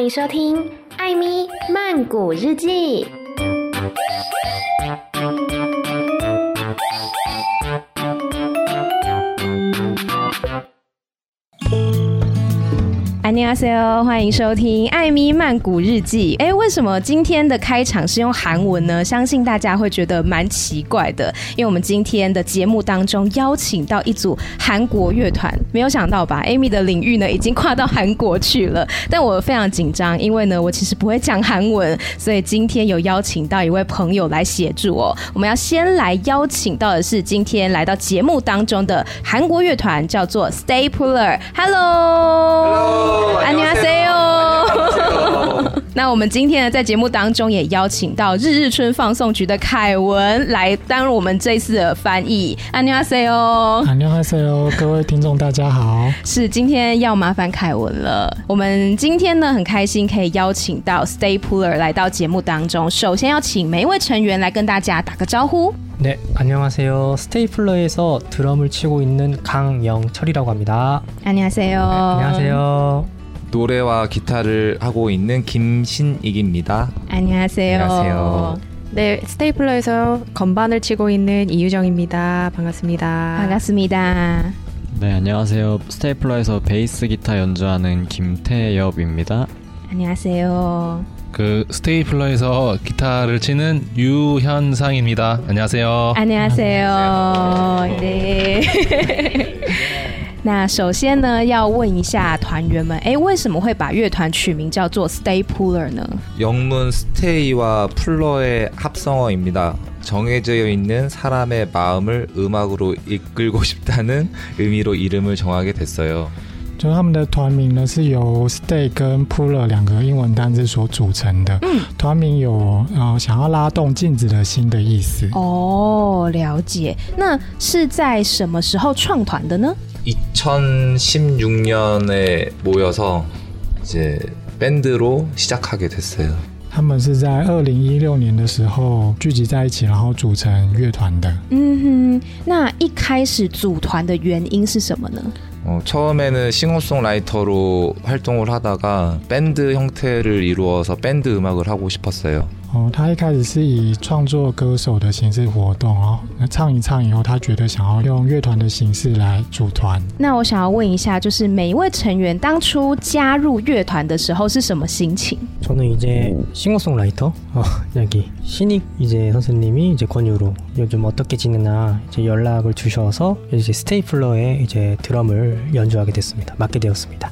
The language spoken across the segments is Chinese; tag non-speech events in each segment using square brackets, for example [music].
欢迎收听《艾咪曼谷日记》。欢迎收听艾米曼谷日记。哎为什么今天的开场是用韩文呢？相信大家会觉得蛮奇怪的因为我们今天的节目当中邀请到一组韩国乐团没有想到吧？Amy 的领域呢已经跨到韩国去了但我非常紧张因为呢我其实不会讲韩文所以今天有邀请到一位朋友来协助哦我们要先来邀请到的是今天来到节目当中的韩国乐团叫做 stay puller hello 安妮阿塞哟。那我们今天呢，在节目当中也邀请到日日春放送局的凯文来担任我们这次的翻译。安妮阿塞哟，安妮阿塞哟，各位听众大家好，是今天要麻烦凯文了。我们今天呢，很开心可以邀请到 Stay Puller 来到节目当中。首先要请每一位成员来跟大家打个招呼。 네 안녕하세요 Stay Puller에서 드럼을 치고 있는 강영철이라고 합니다 안녕하세요 안녕하세요 노래와 기타를 하고 있는 김신익입니다 안녕하세요 안녕하세요 네, 스테이플러에서 건반을 치고 있는 이유정입니다. 반갑습니다. 반갑습니다. 네, 안녕하세요. 스테이플러에서 베이스 기타 연주하는 김태엽입니다. 안녕하세요. 그 스테이플러에서 기타를 치는 유현상입니다. 안녕하세요. 안녕하세요. 네。[laughs] 那首先呢，要问一下团员们，哎，为什么会把乐团取名叫做 Stay Puller 呢？영문 stay 와풀러의 합성어입니다。 정해져 있는 사람의 마음을 음악으로 이끌고 싶다는 의미로 이름을 정하게 됐어요。 就他们的团名呢，是由 stay 跟 puller 两个英文单字所组成的。嗯，团名有呃想要拉动镜子的心的意思。哦，了解。那是在什么时候创团的呢？ 2016년에모여서이제밴드로시작하게됐어요。 他们是在二零一六年的时候聚集在一起，然后组成乐团的。嗯哼，那一开始组团的原因是什么呢？ 어, 처음에는 싱어송라이터로 활동을 하다가 밴드 형태를 이루어서 밴드 음악을 하고 싶었어요. 哦，他一开始是以创作歌手的形式活动哦，那唱一唱以后，他觉得想要用乐团的形式来组团。那我想要问一下，就是每一位成员当初加入乐团的时候是什么心情？저는이제싱어송라이터어여기신익이제선생님이이제권유로요즘어떻게지내나이제연락을주셔서이제스테이플러에이제드럼을연주하게됐습니다 맡게되었습니다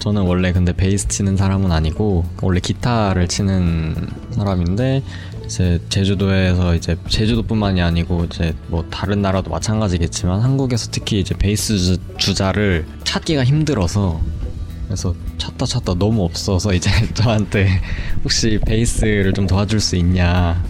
저는 원래 근데 베이스 치는 사람은 아니고 원래 기타를 치는 사람인데 이제 제주도에서 이제 제주도뿐만이 아니고 이제 뭐 다른 나라도 마찬가지겠지만 한국에서 특히 이제 베이스 주자를 찾기가 힘들어서 그래서 찾다 찾다 너무 없어서 이제 저한테 혹시 베이스를 좀 도와줄 수 있냐 [laughs]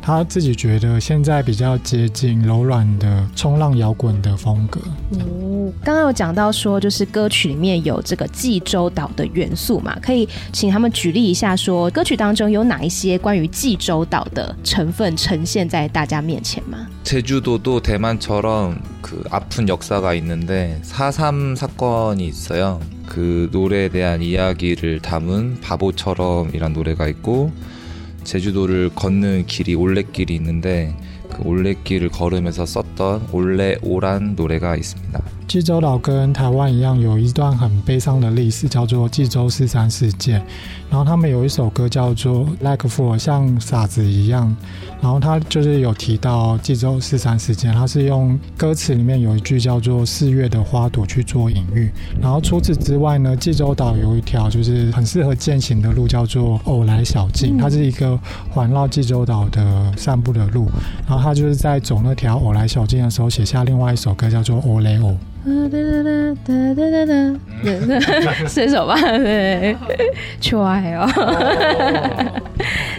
他自己觉得现在比较接近柔软的冲浪摇滚的风格。哦，刚刚有讲到说，就是歌曲里面有这个济州岛的元素嘛，可以请他们举例一下，说歌曲当中有哪一些关于济州岛的成分呈现在大家面前吗？ 제주도도 대만처럼 그 아픈 역사가 있는데 4.3 사건이 있어요. 그 노래에 대한 이야기를 담은 바보처럼이란 노래가 있고 제주도를 걷는 길이 올레길이 있는데 그 올레길을 걸으면서 썼던 올레오란 노래가 있습니다. 济州岛跟台湾一样，有一段很悲伤的历史，叫做济州四三事件。然后他们有一首歌叫做《Like Fool》，像傻子一样。然后他就是有提到济州四三事件，他是用歌词里面有一句叫做“四月的花朵”去做隐喻。然后除此之外呢，济州岛有一条就是很适合健行的路，叫做偶来小径，它是一个环绕济州岛的散步的路。然后他就是在走那条偶来小径的时候，写下另外一首歌叫做《欧雷欧》。这首吧，对，出来哦。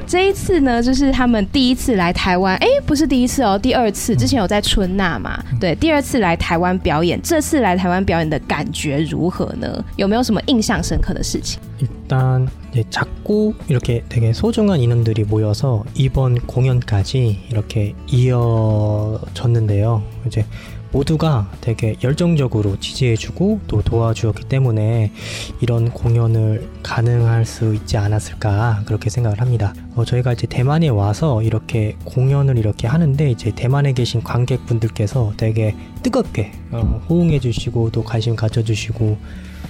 这一次呢，就是他们第一次来台湾，哎，不是第一次哦，第二次。之前有在春呐嘛，对，第二次来台湾表演，这次来台湾表演的感觉如何呢？有没有什么印象深刻的事情？ 일단 이제 작고 이렇게 되게 소중한 인원들이 모여서 이번 공연까지 이렇게 이어졌는데요. 이제 모두가 되게 열정적으로 지지해주고 또 도와주었기 때문에 이런 공연을 가능할 수 있지 않았을까 그렇게 생각을 합니다. 어, 저희가 이제 대만에 와서 이렇게 공연을 이렇게 하는데 이제 대만에 계신 관객분들께서 되게 뜨겁게 어, 호응해주시고 또 관심 가져주시고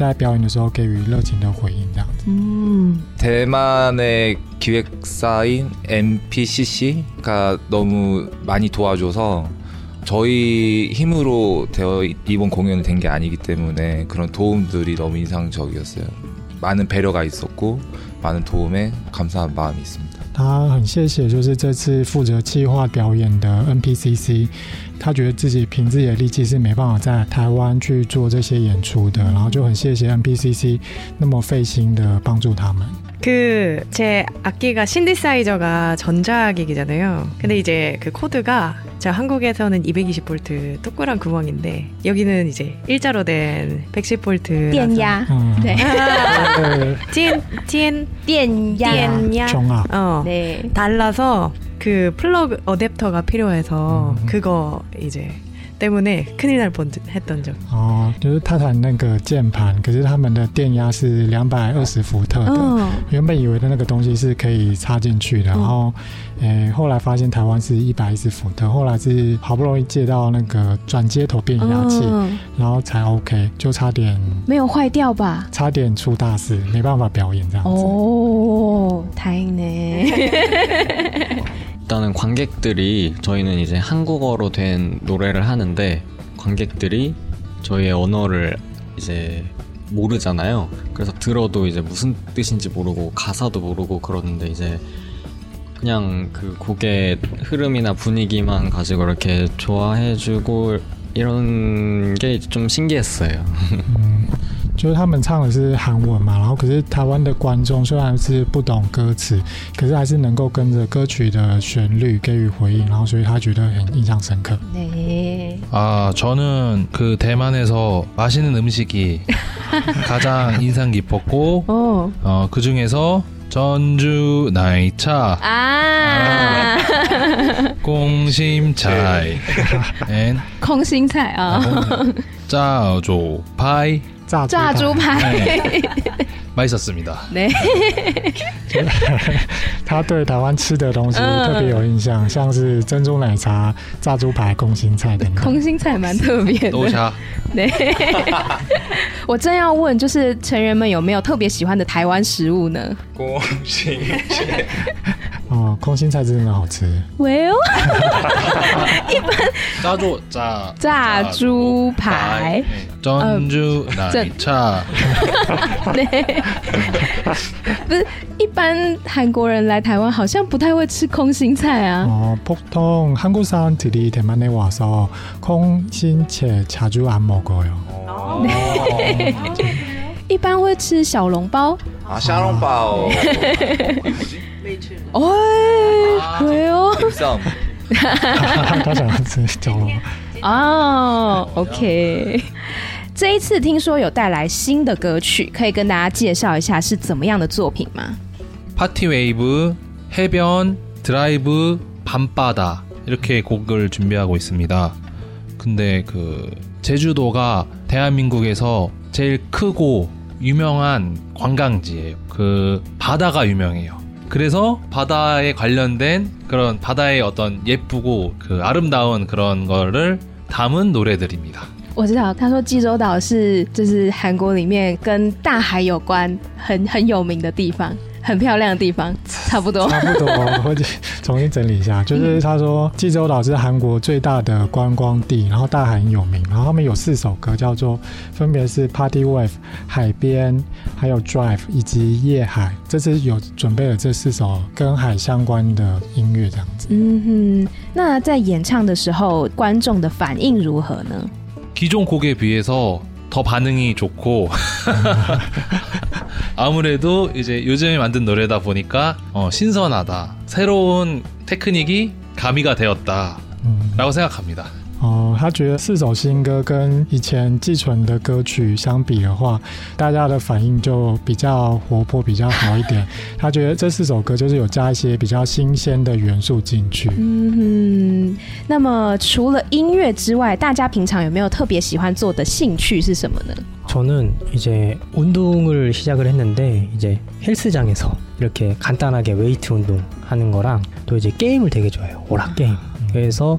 在表演的时候给予热情的回应，这样子。嗯， 대만의 기획사인 MPCC가 너무 많이 도와줘서 저희 힘으로 되어 이번 공연이 된 게 아니기 때문에 그런 도움들이 너무 인상적이었어요. 많은 배려가 있었고 많은 도움에 감사한 마음이 있습니다. 他很谢谢，就是这次负责企划表演的 NPCC，他觉得自己凭自己的力气是没办法在台湾去做这些演出的，然后就很谢谢 NPCC 那么费心的帮助他们。 그 제 악기가 신디사이저가 전자악기잖아요. 근데 이제 그 코드가 자 한국에서는 220 볼트 동그란 구멍인데 여기는 이제 일자로 된 110V. 띠엔야. 음. 네. [laughs] 띠엔 띠엔 띠엔야. 정확. 어. 네. 달라서 그 플러그 어댑터가 필요해서 음. 그거 이제 때문에 큰일 날 뻔했던 적. 哦，就是他弹那个键盘，可是他们的电压是两百二十伏特的。嗯，原本以为的那个东西是可以插进去的，然后，诶，后来发现台湾是一百一十伏特，后来是好不容易借到那个转接头变压器，嗯然后才 OK，就差点没有坏掉吧？差点出大事，没办法表演这样子。哦，太呢， [laughs] 일단은 관객들이 저희는 이제 한국어로 된 노래를 하는데 관객들이 저희의 언어를 이제 모르잖아요. 그래서 들어도 이제 무슨 뜻인지 모르고 가사도 모르고 그러는데 이제 그냥 그 곡의 흐름이나 분위기만 가지고 이렇게 좋아해주고 이런 게 좀 신기했어요. 嗯，就是他们唱的是韩文嘛，然后可是台湾的观众虽然是不懂歌词，可是还是能够跟着歌曲的旋律给予回应，然后所以他觉得很印象深刻。 네. 아 저는 그 대만에서 맛있는 음식이 가장 인상 깊었고 어. 어, 그 중에서 전주 나이차 아. 공심차이 앤 空心菜啊， 짜조 파이 炸炸猪排，蛮。[laughs] [laughs] 对，[laughs] 他对台湾吃的东西特别有印象，像是珍珠奶茶、炸猪排、空心菜等等。空心菜蛮特别的。对。我正要问，就是成人们有没有特别喜欢的台湾食物呢？空心菜。哦，空心菜真的好吃。喂哦， [laughs] 짜조 짜 炸猪排。 전주 나이차 [laughs] 对，不是一般韩国人来台湾好像不太会吃空心菜啊。 어, 보통 한국 사람들이 대만에 와서 콩신채 자주 안 먹어요. [laughs] 一般会吃小笼包。 아 샤롱바오 哦，喂哦， 쌈 他想要吃小笼。哦，OK。这一次听说有带来新的歌曲，可以跟大家介绍一下是怎么样的作品吗？ 파티 웨이브 해변 드라이브 밤바다 이렇게 곡을 준비하고 있습니다. 근데 그 제주도가 대한민국에서 제일 크고 유명한 관광지예요. 그 바다가 유명해요. 그래서 바다에 관련된 그런 바다의 어떤 예쁘고 그 아름다운 그런 거를 담은 노래들입니다. 我知道，他说济州岛是就是韩国里面跟大海有关很很有名的地方， 很漂亮的地方，差不多。差不多，[laughs] 我重新整理一下，就是他说济州岛是韩国最大的观光地，然后大海很有名，然后他们有四首歌，叫做分别是 Party Wave、海边、还有 Drive 以及夜海，这次有准备了这四首跟海相关的音乐，这样子。嗯哼，那在演唱的时候，观众的反应如何呢？ 기존 곡에 비해서 더 반응이 좋고. [laughs] 아무래도 이제 요즘에 만든 노래다 보니까 어, 신선하다. 새로운 테크닉이 가미가 되었다라고 嗯， 생각합니다. 哦，他觉得四首新歌跟以前寄存的歌曲相比的话，大家的反应就比较活泼，比较好一点。[laughs] 他觉得这四首歌就是有加一些比较新鲜的元素进去。嗯哼，那么除了音乐之外，大家平常有没有特别喜欢做的兴趣是什么呢？ 저는 이제 운동을 시작을 했는데 이제 헬스장에서 이렇게 간단하게 웨이트 운동 하는 거랑 또 이제 게임을 되게 좋아해요. 오락 게임. 그래서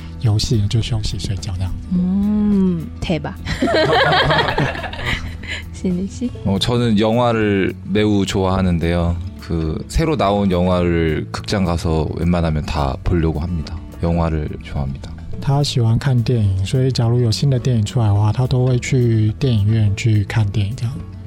游戏就休息睡觉这样。 음, 대박. [laughs] 신이 씨. 어, 저는 영화를 매우 좋아하는데요. 그 새로 나온 영화를 극장 가서 웬만하면 다 보려고 합니다. 영화를 좋아합니다. 他喜欢看电影，所以假如有新的电影出来的话，他都会去电影院去看电影这样。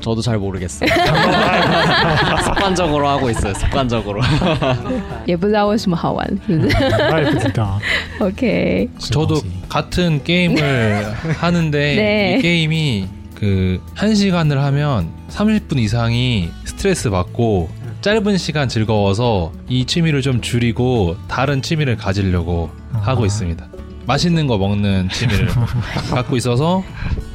저도 잘 모르겠어요. [laughs] 습관적으로 하고 있어요. 습관적으로.[laughs] 也不知道为什么好玩，是不是他也不知道。 ？OK， [laughs] 저도 같은 게임을 하는데 네. 이 게임이 그 한 시간을 하면 30분 이상이 스트레스 받고 짧은 시간 즐거워서 이 취미를 좀 줄이고 다른 취미를 가지려고 하고 있습니다. 맛있는 거 먹는 취미를 갖고 있어서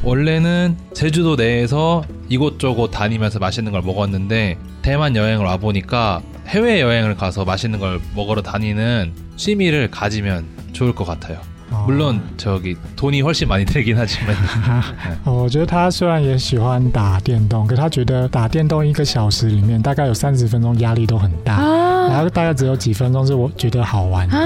원래는 제주도 내에서 이곳저곳 다니면서 맛있는 걸 먹었는데 대만 여행을 와 보니까 해외 여행을 가서 맛있는 걸 먹으러 다니는 취미를 가지면 좋을 것 같아요. 哦 물론 저기 돈이 훨씬 많이 들긴 하지만 [laughs] 哦我觉得他虽然也喜欢打电动，可他觉得打电动一个小时里面大概有三十分钟压力都很大，然啊 后大概只有几分钟是我觉得好玩的，啊，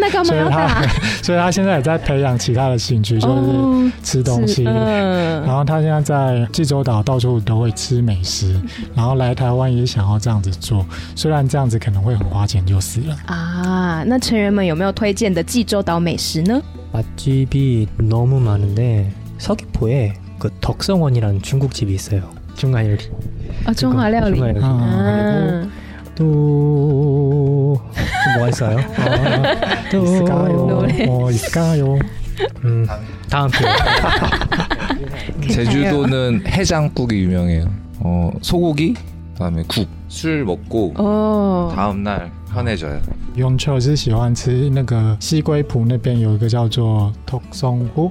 那干嘛所以要打他？[laughs] 所以他现在也在培养其他的兴趣，就是哦，吃东西。嗯然后他现在在济州岛到处都会吃美食，然后来台湾也想要这样子做，虽然这样子可能会很花钱就是了。啊，那成员们有没有推荐的济州岛美食呢？ 맛집이 너무 많은데 서귀포에 그 덕성원이라는 중국집이 있어요. 중화 요리. 啊，中华料理 중화 요리. 啊， 또, 또 뭐가 있어요? 어, 또 있을까요? 뭐 있을까요? 음, 다음 기회. 제주도는 해장국이 유명해요. 어, 소고기, 그다음에 국, 술 먹고 哦， 다음 날 편해져요. 永秋是喜欢吃那个西归浦那边有一个叫做 Tok Song Hu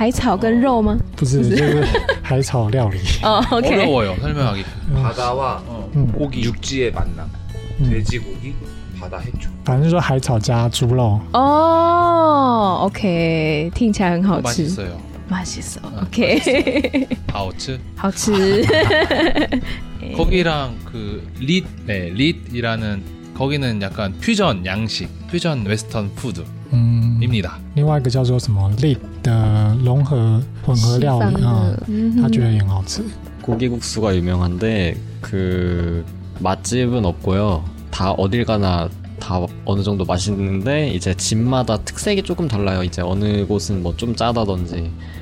海草跟肉吗？不是，就是海草料理。[laughs] 哦，OK， 어려워요 설명하기. 바다와 어, 음. 고기 육지의 만남. 嗯， 돼지고기, 바다 해초. 反正就是海草加猪肉。哦，OK，听起来很好吃， 맛있어요. 맛있어 OK， 아우츠 好吃。 [laughs] [laughs] 거기랑 그 릿, 네, 릿이라는 거기는 약간 퓨전 양식, 퓨전 웨스턴 푸드입니다. 嗯，另外一个叫做什么 lit 的融合混合料理啊，嗯他觉得也很好吃。 고기국수가 유명한데 그 맛집은 없고요. 다 어딜 가나 다 어느 정도 맛있는데 이제 집마다 특색이 조금 달라요. 이제 어느 곳은 뭐 좀 짜다든지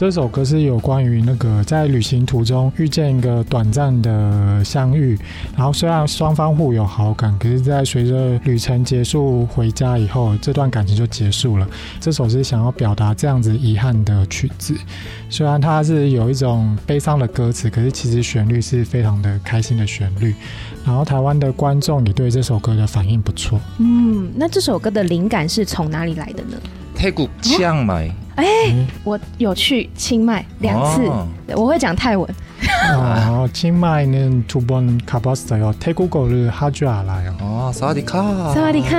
这首歌是有关于那个在旅行途中遇见一个短暂的相遇，然后虽然双方互有好感，可是，在随着旅程结束回家以后，这段感情就结束了。这首是想要表达这样子遗憾的曲子，虽然它是有一种悲伤的歌词，可是其实旋律是非常的开心的旋律。然后台湾的观众也对这首歌的反应不错。嗯，那这首歌的灵感是从哪里来的呢？泰国清迈。哎，我有去清迈两次，哦我会讲泰文。哦，清迈呢，두번가봤어요。태국어를할줄알아요。 哦，萨瓦迪卡，萨瓦迪卡。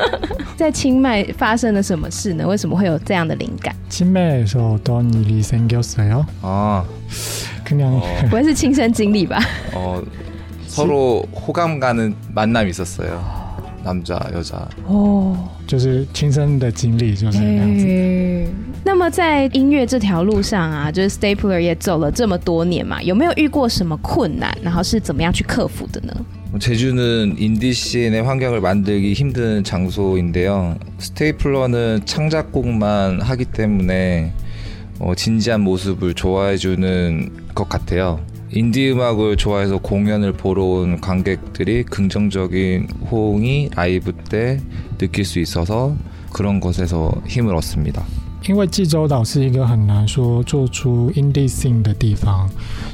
[laughs] 在清迈发生了什么事呢？为什么会有这样的灵感？ 친매에서어떤일이생겼어요？ 啊， 그냥 不会是亲身经历吧？ 어, 서로 호감 가는 만남이 있었어요. 남자, 여자. 哦，就是亲身的经历，就是那样子。哎那么在音乐这条路上啊，就是 Stapler 也走了这么多年嘛，有没有遇过什么困难？然后是怎么样去克服的呢？ 제주는 인디 씬의 환경을 만들기 힘든 장소인데요. 스테이플러는 창작곡만 하기 때문에 어, 진지한 모습을 좋아해주는 것 같아요. 인디 음악을 좋아해서 공연을 보러 온 관객들이 긍정적인 호응이 라이브 때 느낄 수 있어서 그런 것에서 힘을 얻습니다. 因为济州岛是一个很难说做出 indie scene 的地方，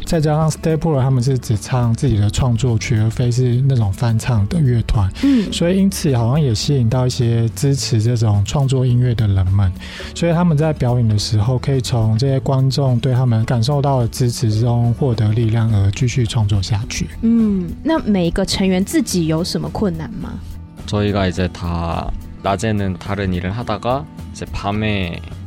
再加上 Stapler 他们是只唱自己的创作曲，而非是那种翻唱的乐团，嗯，所以因此好像也吸引到一些支持这种创作音乐的人们，所以他们在表演的时候，可以从这些观众对他们感受到的支持中获得力量，而继续创作下去。嗯，那每一个成员自己有什么困难吗？ 저희가 이제 다 낮에는 다른 일을 하다가 이제 밤에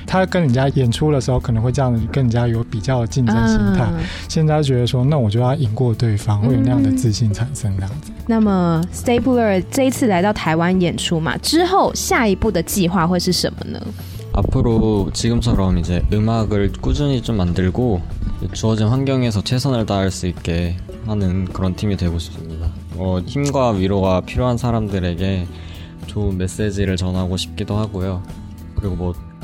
他跟人家演出的时候，可能会这样子跟人家有比较的竞争心态。啊现在觉得说，那我就要赢过对方，会有那样的自信产生，这样子。那么 Stapler 这一次来到台湾演出嘛，之后下一步的计划会是什么呢？ 앞으로 지금처럼 이제 음악을 꾸준히 좀 만들고 주어진 환경에서 최선을 다할 수 있게 하는 그런 팀이 되고 싶습니다. 어, 힘과 위로가 필요한 사람들에게 좋은 메시지를 전하고 싶기도 하고요. 그리고 뭐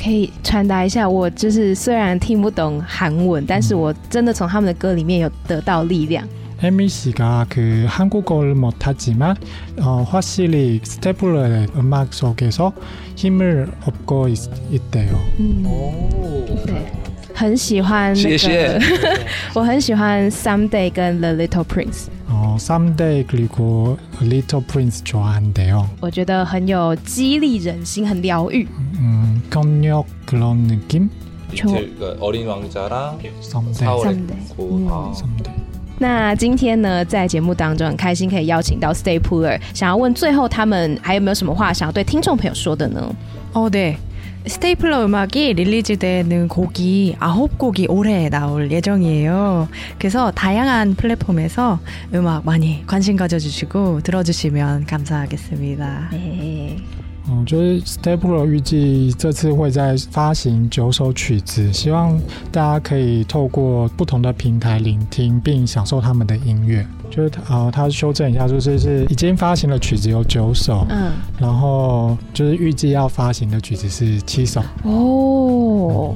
可以传达一下，我就是虽然听不懂韩文，但是我真的从他们的歌里面有得到力量。 에미 씨가 그 한국어를 못하지만 어, 확실히 스테플러의 음악 속에서 힘을 얻고 있, 있대요. 嗯，对，很喜欢那谢谢个，我很喜欢 Someday 跟 The Little Prince。 哦 어, Someday 그리고 Little Prince 좋아한대요. 我觉得很有激励人心，很疗愈。 음, 경력 그런 느낌? 저- 리틀, 그러니까 어린 왕자랑 Someday. 4월에 Someday. 고, 음. 아. Someday. 那今天呢，在节目当中很开心可以邀请到 Stay Puller，想要问最后他们还有没有什么话想要对听众朋友说的呢？ 어, 네. 스테이플러 음악이 릴리즈되는 곡이 아홉 곡이 올해 나올 예정이에요. 그래서 다양한 플랫폼에서 음악 많이 관심 가져주시고 들어주시면 감사하겠습니다. 哎，嗯，就是 Stepler 预计这次会在发行九首曲子，希望大家可以透过不同的平台聆听并享受他们的音乐。就是呃，他修正一下，就是是已经发行的曲子有九首，嗯，然后就是预计要发行的曲子是七首。哦，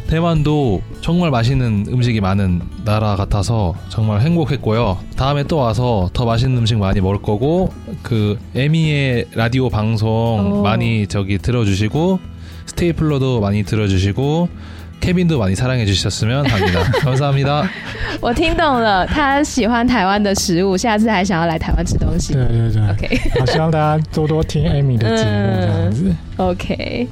대만도 정말 맛있는 음식이 많은 나라 같아서 정말 행복했고요. 다음에 또 와서 더 맛있는 음식 많이 먹을 거고 그 에미의 라디오 방송 오. 많이 저기 들어주시고 스테이플러도 많이 들어주시고 케빈도 많이 사랑해 주셨으면 합니다. [laughs] 감사합니다. 我听懂了，他喜欢台湾的食物，下次还想要来台湾吃东西。对对对 OK 好，希望大家多多听 Amy 的节目，这样子。 OK，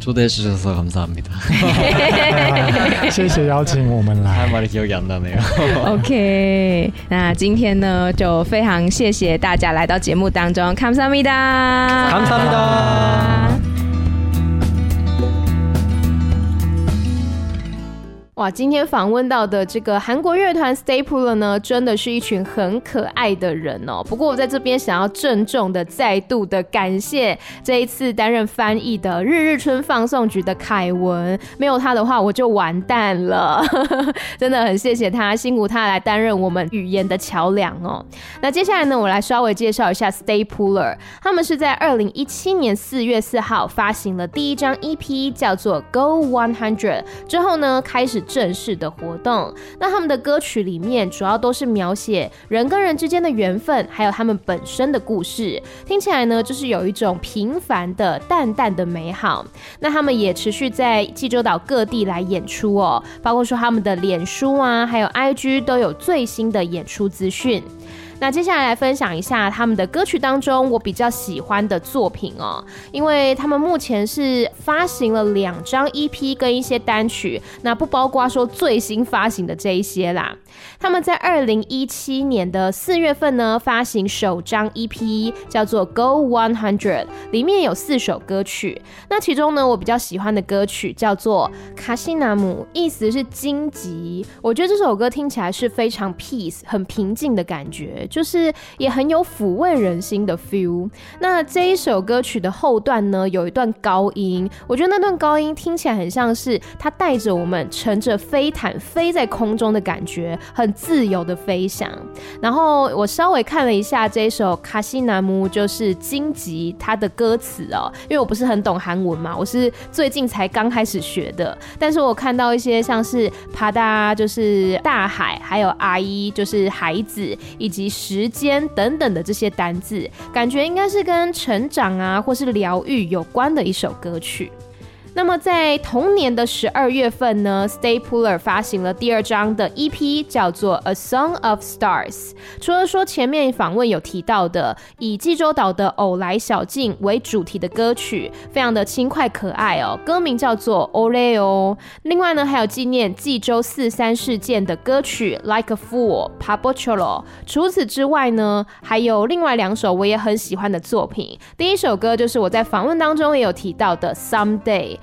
초대해 주셔서 감사합니다. [laughs] 谢谢邀请我们 할 来。 말이 기억이 안 나네요. [laughs] OK，那今天呢，就非常谢谢大家来到节目当中，감사합니다。 감사합니다. 哇，今天访问到的这个韩国乐团 Stay Puller 呢，真的是一群很可爱的人哦。不过我在这边想要郑重的再度的感谢这一次担任翻译的日日春放送局的凯文，没有他的话我就完蛋了。[laughs] 真的很谢谢他，辛苦他来担任我们语言的桥梁哦。那接下来呢，我来稍微介绍一下 Stay Puller，他们是在二零一七年四月四号发行了第一张 EP，叫做 Go One Hundred，之后呢开始。正式的活动，那他们的歌曲里面主要都是描写人跟人之间的缘分，还有他们本身的故事，听起来呢就是有一种平凡的淡淡的美好。那他们也持续在济州岛各地来演出哦，包括说他们的脸书啊，还有 IG 都有最新的演出资讯。那接下来来分享一下他们的歌曲当中我比较喜欢的作品哦，因为他们目前是发行了两张 EP 跟一些单曲，那不包括说最新发行的这一些啦。他们在二零一七年的四月份呢发行首张 EP，叫做 Go One Hundred，里面有四首歌曲。那其中呢我比较喜欢的歌曲叫做卡西纳姆，意思是荆棘。我觉得这首歌听起来是非常 peace，很平静的感觉。就是也很有抚慰人心的 feel。那这一首歌曲的后段呢，有一段高音，我觉得那段高音听起来很像是它带着我们乘着飞毯飞在空中的感觉，很自由的飞翔。然后我稍微看了一下这一首卡西南姆，就是荆棘它的歌词哦，因为我不是很懂韩文嘛，我是最近才刚开始学的。但是我看到一些像是帕达就是大海，还有阿姨就是孩子，以及时间等等的这些单字，感觉应该是跟成长啊，或是疗愈有关的一首歌曲。那么在同年的十二月份呢，Stay Puller 发行了第二张的 EP，叫做《A Song of Stars》。除了说前面访问有提到的以济州岛的偶来小径为主题的歌曲，非常的轻快可爱哦，歌名叫做《Ole O》。另外呢，还有纪念济州四三事件的歌曲《Like a Fool》（Pabocholo）。除此之外呢，还有另外两首我也很喜欢的作品。第一首歌就是我在访问当中也有提到的《Someday》。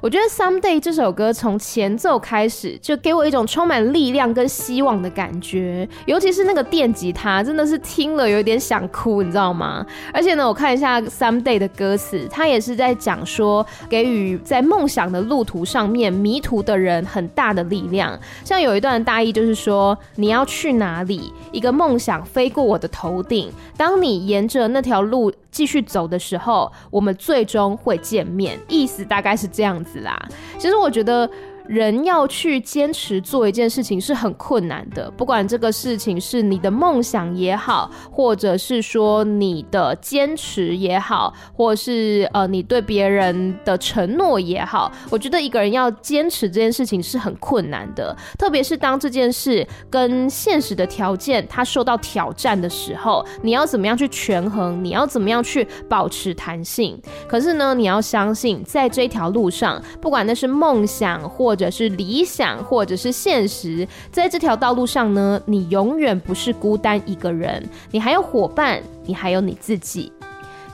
我觉得《Someday》这首歌从前奏开始就给我一种充满力量跟希望的感觉，尤其是那个电吉他，真的是听了有点想哭，你知道吗？而且呢，我看一下《Someday》的歌词，它也是在讲说给予在梦想的路途上面迷途的人很大的力量。像有一段大意就是说，你要去哪里？一个梦想飞过我的头顶，当你沿着那条路继续走的时候，我们最终会见面。意思大概是这样子是啦。其实我觉得。人要去坚持做一件事情是很困难的，不管这个事情是你的梦想也好，或者是说你的坚持也好，或是呃你对别人的承诺也好，我觉得一个人要坚持这件事情是很困难的，特别是当这件事跟现实的条件它受到挑战的时候，你要怎么样去权衡？你要怎么样去保持弹性？可是呢，你要相信，在这条路上，不管那是梦想或或或者是理想，或者是现实，在这条道路上呢，你永远不是孤单一个人，你还有伙伴，你还有你自己。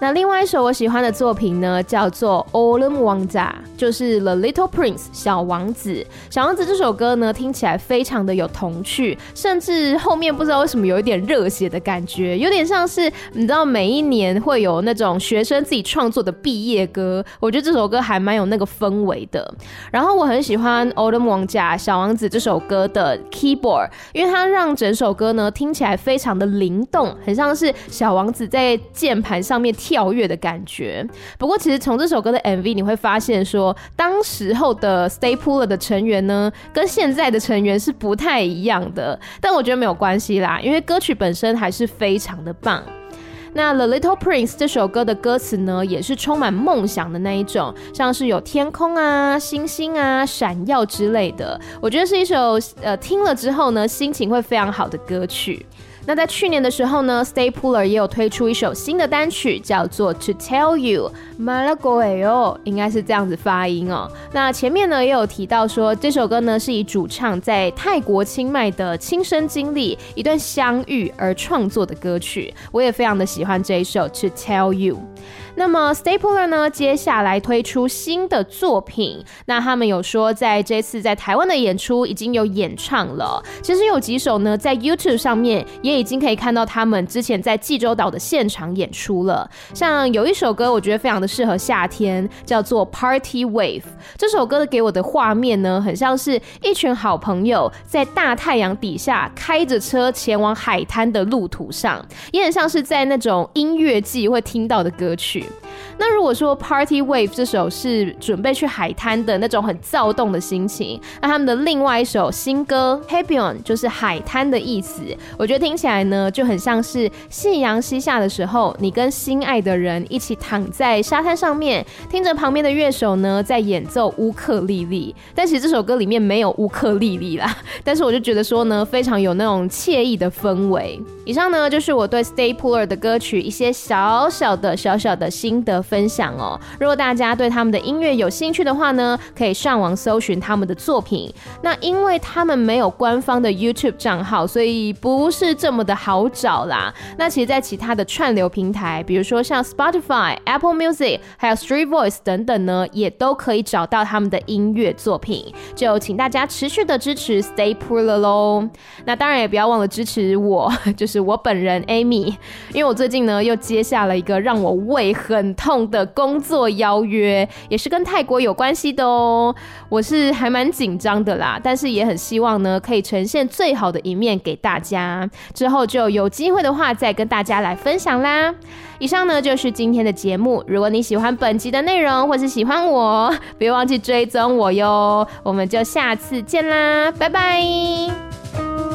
那另外一首我喜欢的作品呢，叫做《Orlam Wangza》，就是《The Little Prince》小王子。小王子这首歌呢，听起来非常的有童趣，甚至后面不知道为什么有一点热血的感觉，有点像是你知道每一年会有那种学生自己创作的毕业歌。我觉得这首歌还蛮有那个氛围的。然后我很喜欢《Orlam Wangza》小王子这首歌的 keyboard，因为它让整首歌呢听起来非常的灵动，很像是小王子在键盘上面。跳跃的感觉。不过，其实从这首歌的 MV 你会发现，说当时候的 Stay Puller 的成员呢，跟现在的成员是不太一样的。但我觉得没有关系啦，因为歌曲本身还是非常的棒。那《The Little Prince》这首歌的歌词呢，也是充满梦想的那一种，像是有天空啊、星星啊、闪耀之类的。我觉得是一首呃听了之后呢，心情会非常好的歌曲。那在去年的时候呢，Stay Puller 也有推出一首新的单曲，叫做《To Tell You》，Malagoyo，应该是这样子发音哦。那前面呢也有提到说，这首歌呢是以主唱在泰国清迈的亲身经历一段相遇而创作的歌曲，我也非常的喜欢这一首《To Tell You》。那么 Stay Puller 呢，接下来推出新的作品。那他们有说，在这次在台湾的演出已经有演唱了。其实有几首呢，在 YouTube 上面也已经可以看到他们之前在济州岛的现场演出了。像有一首歌，我觉得非常的适合夏天，叫做 Party Wave。这首歌给我的画面呢，很像是一群好朋友在大太阳底下开着车前往海滩的路途上，也很像是在那种音乐季会听到的歌曲。那如果说 Party Wave 这首是准备去海滩的那种很躁动的心情，那他们的另外一首新歌 Happyon 就是海滩的意思。我觉得听起来呢就很像是夕阳西下的时候，你跟心爱的人一起躺在沙滩上面，听着旁边的乐手呢在演奏乌克丽丽。但其实这首歌里面没有乌克丽丽啦，但是我就觉得说呢非常有那种惬意的氛围。以上呢就是我对 Stay Puller 的歌曲一些小小的小小的心得分享哦。如果大家对他们的音乐有兴趣的话呢，可以上网搜寻他们的作品。那因为他们没有官方的 YouTube 账号，所以不是这么的好找啦。那其实，在其他的串流平台，比如说像 Spotify、Apple Music，还有 Street Voice 等等呢，也都可以找到他们的音乐作品。就请大家持续的支持 Stay Puller 喽。那当然也不要忘了支持我，[laughs] 就是我本人 Amy，因为我最近呢又接下了一个让我胃很痛的工作邀约，也是跟泰国有关系的哦。我是还蛮紧张的啦，但是也很希望呢，可以呈现最好的一面给大家。之后就有机会的话，再跟大家来分享啦。以上呢就是今天的节目。如果你喜欢本集的内容，或是喜欢我，[laughs] 别忘记追踪我哟。我们就下次见啦，拜拜。